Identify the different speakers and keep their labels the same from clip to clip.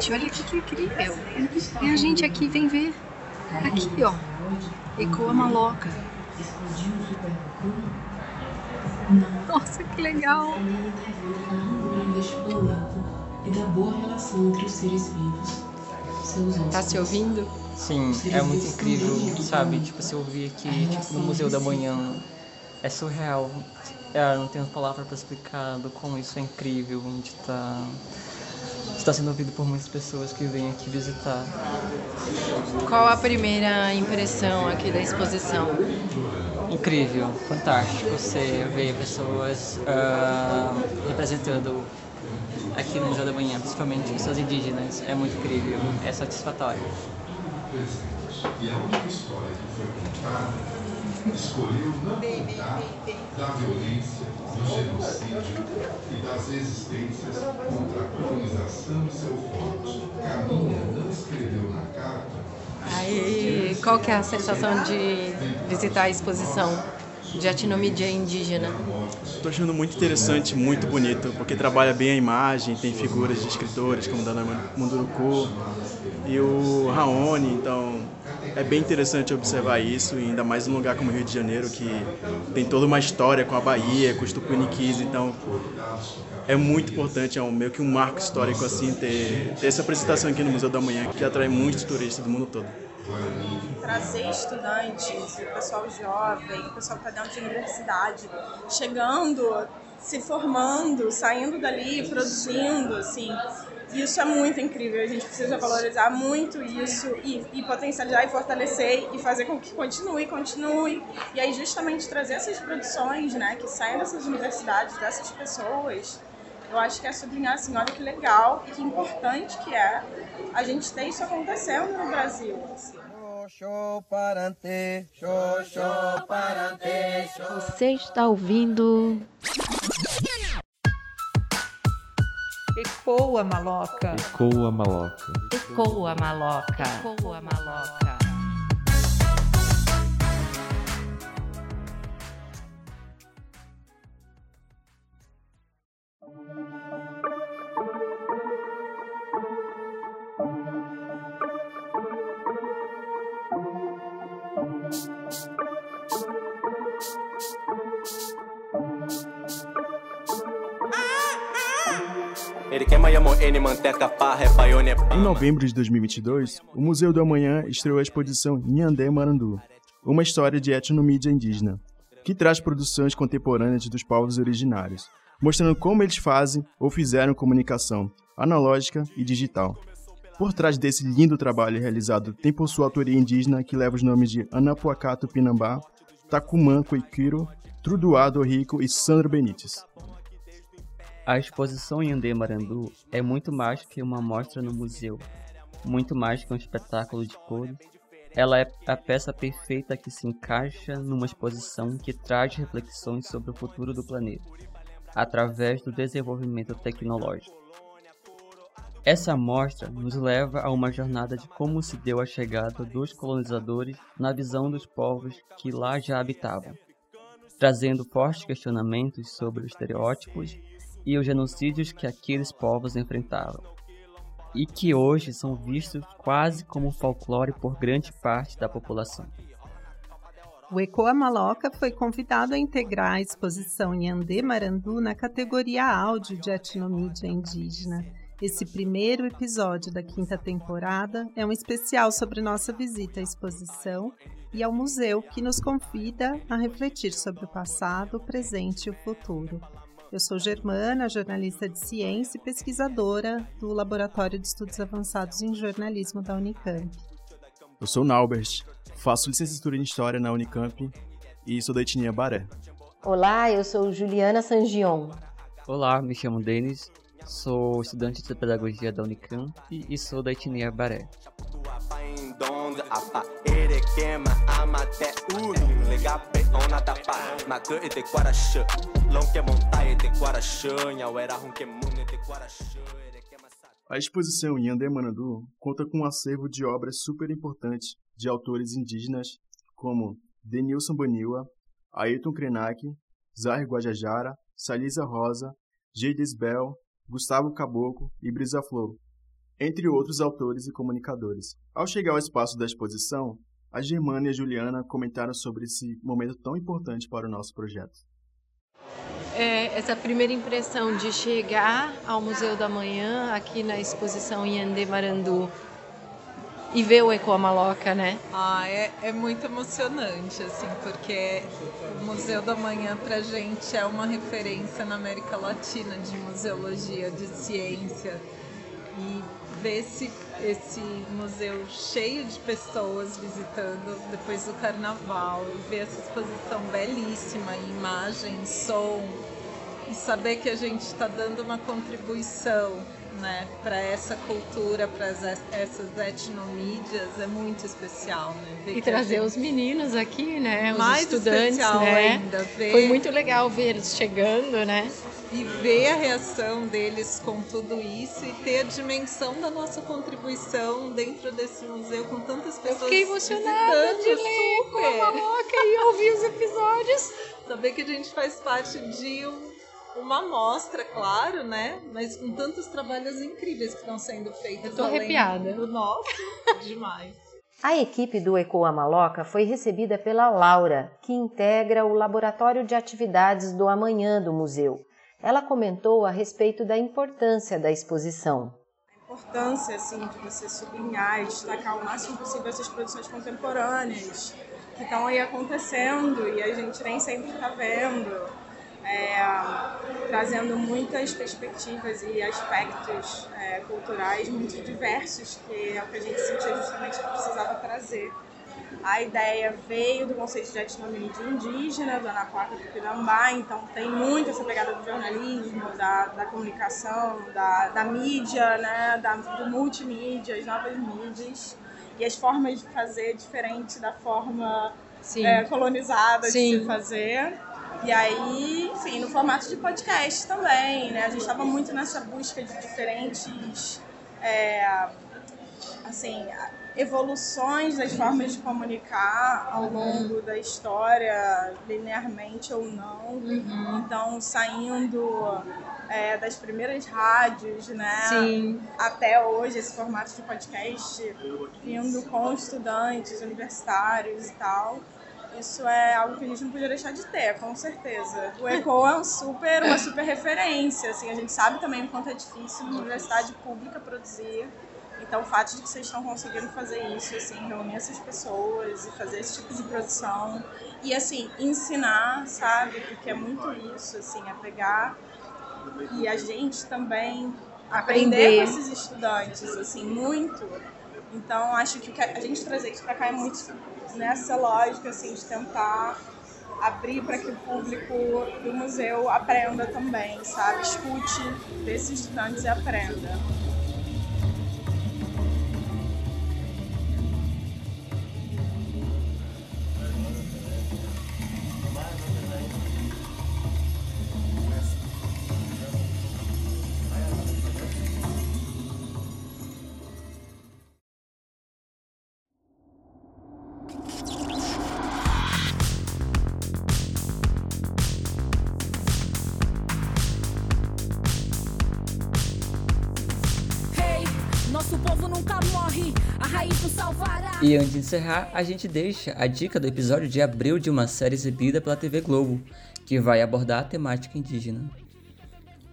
Speaker 1: Gente, olha que incrível. E a gente aqui vem ver. Aqui, ó. Ecoa Maloca. Nossa, que legal.
Speaker 2: e da boa relação entre os seres vivos.
Speaker 1: Tá se ouvindo?
Speaker 3: Sim, é muito incrível, sabe? Tipo, se ouvir aqui tipo, no Museu da Manhã, é surreal. É, não tenho palavra para explicar do como isso é incrível de estar de tá sendo ouvido por muitas pessoas que vêm aqui visitar.
Speaker 1: Qual a primeira impressão aqui da exposição?
Speaker 3: Incrível, fantástico você ver pessoas ah, representando aqui no Museu da Manhã, principalmente pessoas indígenas. É muito incrível, é satisfatório.
Speaker 4: E a única história que foi contada escolheu não contar da violência, do genocídio e das resistências contra a colonização e seu forte. Caminha não escreveu na carta
Speaker 1: Aí, qual que é a sensação de visitar a exposição de etnomídia indígena?
Speaker 5: Estou achando muito interessante, muito bonito, porque trabalha bem a imagem, tem figuras de escritores como Dana Munduruku e o Raoni, então é bem interessante observar isso, e ainda mais num lugar como o Rio de Janeiro, que tem toda uma história com a Bahia, com os tupiniquis, então é muito importante, é um, meio que um marco histórico assim, ter, ter essa apresentação aqui no Museu da Manhã, que atrai muitos turistas do mundo todo
Speaker 6: trazer estudantes, o pessoal jovem, o pessoal que está dentro de universidade, chegando, se formando, saindo dali, produzindo, assim. Isso é muito incrível, a gente precisa valorizar muito isso e, e potencializar e fortalecer e fazer com que continue, continue. E aí justamente trazer essas produções, né, que saem dessas universidades, dessas pessoas, eu acho que é sublinhar assim, olha que legal e que importante que é a gente ter isso acontecendo no Brasil. Assim.
Speaker 7: Você está ouvindo.
Speaker 8: Ecoa maloca.
Speaker 9: Ecoa maloca.
Speaker 7: Ecoa maloca. Ecoa maloca.
Speaker 5: Em novembro de 2022, o Museu do Amanhã estreou a exposição Nhandé Marandu, uma história de etnomídia indígena, que traz produções contemporâneas dos povos originários, mostrando como eles fazem ou fizeram comunicação analógica e digital. Por trás desse lindo trabalho realizado tem por sua autoria indígena que leva os nomes de Anapuacá Tupinambá, Tacumã Coiquiro, Truduado Rico e Sandro Benites.
Speaker 3: A exposição Yandê Marandu é muito mais que uma mostra no museu, muito mais que um espetáculo de cores. Ela é a peça perfeita que se encaixa numa exposição que traz reflexões sobre o futuro do planeta, através do desenvolvimento tecnológico. Essa amostra nos leva a uma jornada de como se deu a chegada dos colonizadores na visão dos povos que lá já habitavam, trazendo fortes questionamentos sobre os estereótipos e os genocídios que aqueles povos enfrentavam, e que hoje são vistos quase como folclore por grande parte da população.
Speaker 8: O Ecoa Maloca foi convidado a integrar a exposição Nhandê Marandu na categoria áudio de etnomídia indígena. Esse primeiro episódio da quinta temporada é um especial sobre nossa visita à exposição e ao museu que nos convida a refletir sobre o passado, o presente e o futuro. Eu sou Germana, jornalista de ciência e pesquisadora do Laboratório de Estudos Avançados em Jornalismo da Unicamp.
Speaker 5: Eu sou Naubert, faço licenciatura em História na Unicamp e sou da etnia Baré.
Speaker 10: Olá, eu sou Juliana Sangion.
Speaker 3: Olá, me chamo Denis, sou estudante de pedagogia da Unicamp e sou da etnia Baré.
Speaker 5: A exposição em conta com um acervo de obras super importantes de autores indígenas como Denilson Baniwa, Ayrton Krenak, Zahir Guajajara, Salisa Rosa, Geides Bell, Gustavo Caboclo e Brisa Flor, entre outros autores e comunicadores. Ao chegar ao espaço da exposição, a Germana e a Juliana comentaram sobre esse momento tão importante para o nosso projeto.
Speaker 9: É, essa primeira impressão de chegar ao Museu da Manhã, aqui na exposição Yandê Marandu, e ver o Ecoa Maloca, né?
Speaker 11: Ah, é, é muito emocionante, assim, porque o Museu da Manhã pra gente é uma referência na América Latina de museologia, de ciência. E ver esse, esse museu cheio de pessoas visitando depois do carnaval e ver essa exposição belíssima, imagem, som, e saber que a gente está dando uma contribuição né, para essa cultura, para essas etnomídias é muito especial, né?
Speaker 9: Ver e trazer gente... os meninos aqui, né, os
Speaker 11: Mais
Speaker 9: estudantes,
Speaker 11: né? Ainda, ver...
Speaker 9: Foi muito legal ver eles chegando, né?
Speaker 11: E ver a reação deles com tudo isso e ter a dimensão da nossa contribuição dentro desse museu com tantas pessoas.
Speaker 9: Eu fiquei emocionada de ler
Speaker 11: super. com
Speaker 9: a Maloca e ouvir os episódios.
Speaker 11: Saber que a gente faz parte de um uma amostra, claro, né? Mas com tantos trabalhos incríveis que estão sendo feitos.
Speaker 9: Eu tô arrepiada.
Speaker 11: Do nosso, demais.
Speaker 10: A equipe do Ecoa Maloca foi recebida pela Laura, que integra o Laboratório de Atividades do Amanhã do museu. Ela comentou a respeito da importância da exposição.
Speaker 6: A importância assim, de você sublinhar e destacar o máximo possível essas produções contemporâneas que estão aí acontecendo e a gente nem sempre está vendo é, trazendo muitas perspectivas e aspectos é, culturais muito diversos, que é o que a gente sentia justamente que precisava trazer. A ideia veio do conceito de etnomídia indígena, do Anapuaca do Pinambá, então tem muito essa pegada do jornalismo, da, da comunicação, da, da mídia, né, da, do multimídia, as novas mídias e as formas de fazer diferente da forma é, colonizada Sim. de se fazer. E aí, enfim, no formato de podcast também, né? A gente estava muito nessa busca de diferentes, é, assim, evoluções das formas de comunicar ao longo da história, linearmente ou não. Uhum. Então, saindo é, das primeiras rádios, né?
Speaker 9: Sim.
Speaker 6: Até hoje, esse formato de podcast, vindo com estudantes universitários e tal isso é algo que a gente não podia deixar de ter, com certeza. O ECO é um super, uma super referência, assim, a gente sabe também o quanto é difícil na universidade pública produzir. Então, o fato de que vocês estão conseguindo fazer isso, assim, reunir essas pessoas e fazer esse tipo de produção e, assim, ensinar, sabe? Porque é muito isso, assim, é pegar e a gente também aprender, aprender com esses estudantes, assim, muito. Então, acho que a gente trazer isso para cá é muito nessa lógica assim, de tentar abrir para que o público do museu aprenda também, sabe? Escute desses estudantes e aprenda.
Speaker 3: E antes de encerrar, a gente deixa a dica do episódio de abril de uma série exibida pela TV Globo, que vai abordar a temática indígena.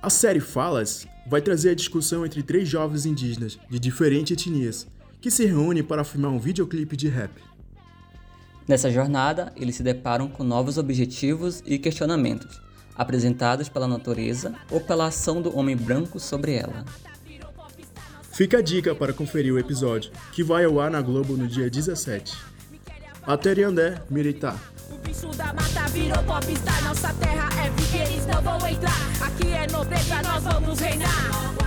Speaker 5: A série Falas vai trazer a discussão entre três jovens indígenas de diferentes etnias, que se reúnem para filmar um videoclipe de rap.
Speaker 3: Nessa jornada, eles se deparam com novos objetivos e questionamentos, apresentados pela natureza ou pela ação do homem branco sobre ela.
Speaker 5: Fica a dica para conferir o episódio, que vai ao ar na Globo no dia 17. Até Andé, Miritá. O bicho da mata virou popstar, nossa terra é eles não vão entrar. Aqui é nobreza, nós vamos reinar.